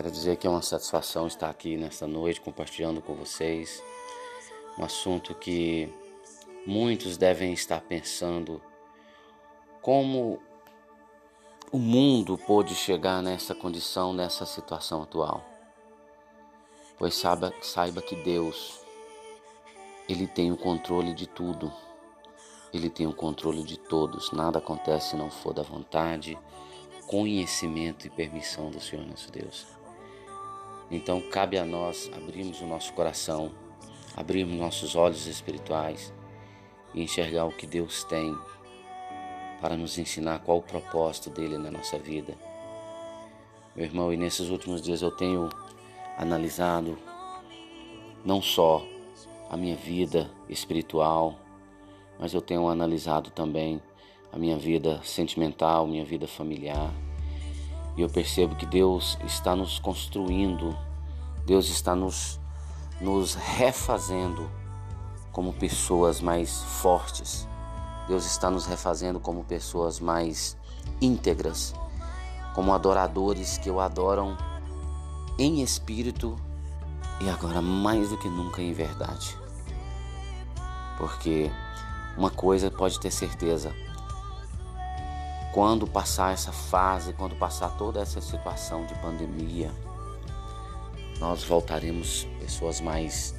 Quero dizer que é uma satisfação estar aqui nesta noite compartilhando com vocês um assunto que muitos devem estar pensando como o mundo pôde chegar nessa condição, nessa situação atual. Pois saiba, saiba que Deus, Ele tem o controle de tudo. Ele tem o controle de todos. Nada acontece se não for da vontade, conhecimento e permissão do Senhor nosso Deus. Então cabe a nós abrirmos o nosso coração, abrirmos nossos olhos espirituais e enxergar o que Deus tem para nos ensinar qual o propósito dele na nossa vida. Meu irmão, e nesses últimos dias eu tenho analisado não só a minha vida espiritual, mas eu tenho analisado também a minha vida sentimental, minha vida familiar. E eu percebo que Deus está nos construindo, Deus está nos, nos refazendo como pessoas mais fortes. Deus está nos refazendo como pessoas mais íntegras, como adoradores que o adoram em espírito e agora mais do que nunca em verdade. Porque uma coisa pode ter certeza, quando passar essa fase, quando passar toda essa situação de pandemia, nós voltaremos pessoas mais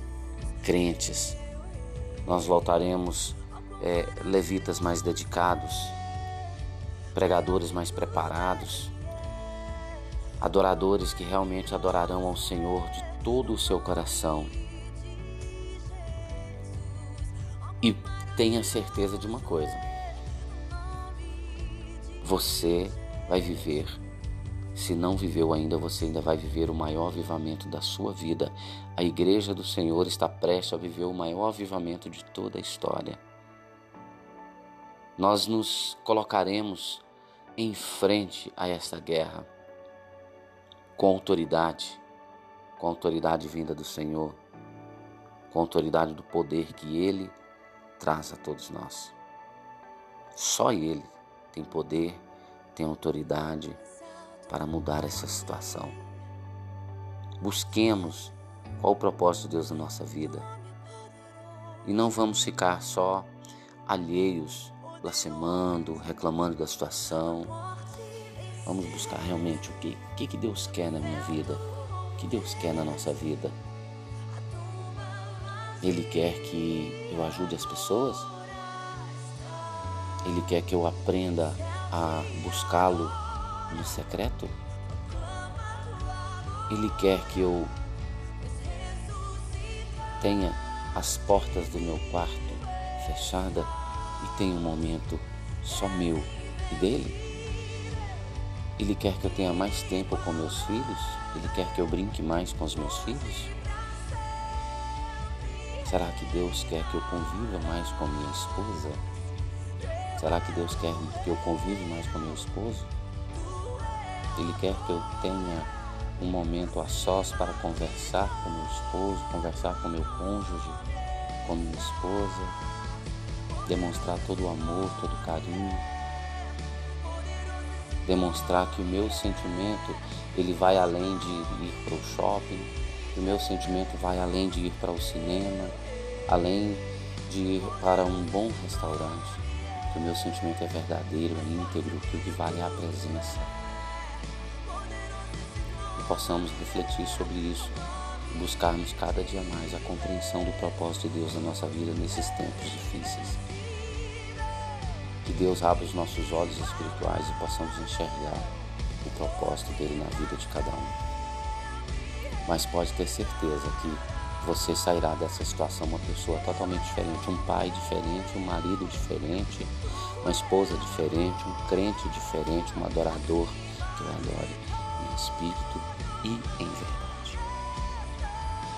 crentes, nós voltaremos é, levitas mais dedicados, pregadores mais preparados, adoradores que realmente adorarão ao Senhor de todo o seu coração. E tenha certeza de uma coisa você vai viver. Se não viveu ainda, você ainda vai viver o maior avivamento da sua vida. A igreja do Senhor está prestes a viver o maior avivamento de toda a história. Nós nos colocaremos em frente a esta guerra com autoridade, com autoridade vinda do Senhor, com autoridade do poder que Ele traz a todos nós. Só Ele tem poder, tem autoridade para mudar essa situação. Busquemos qual o propósito de Deus na nossa vida. E não vamos ficar só alheios, blasfemando, reclamando da situação. Vamos buscar realmente o que, o que Deus quer na minha vida, o que Deus quer na nossa vida. Ele quer que eu ajude as pessoas, ele quer que eu aprenda a buscá-lo no secreto. Ele quer que eu tenha as portas do meu quarto fechada e tenha um momento só meu e dele. Ele quer que eu tenha mais tempo com meus filhos. Ele quer que eu brinque mais com os meus filhos. Será que Deus quer que eu conviva mais com minha esposa? Será que Deus quer que eu convive mais com meu esposo? Ele quer que eu tenha um momento a sós para conversar com meu esposo, conversar com meu cônjuge, com minha esposa, demonstrar todo o amor, todo o carinho, demonstrar que o meu sentimento ele vai além de ir para o shopping, que o meu sentimento vai além de ir para o cinema, além de ir para um bom restaurante que o meu sentimento é verdadeiro, é íntegro, que o que vale é a presença. E possamos refletir sobre isso buscarmos cada dia mais a compreensão do propósito de Deus na nossa vida nesses tempos difíceis. Que Deus abra os nossos olhos espirituais e possamos enxergar o propósito dele na vida de cada um. Mas pode ter certeza que você sairá dessa situação uma pessoa totalmente diferente, um pai diferente, um marido diferente, uma esposa diferente, um crente diferente, um adorador que o adore em espírito e em verdade.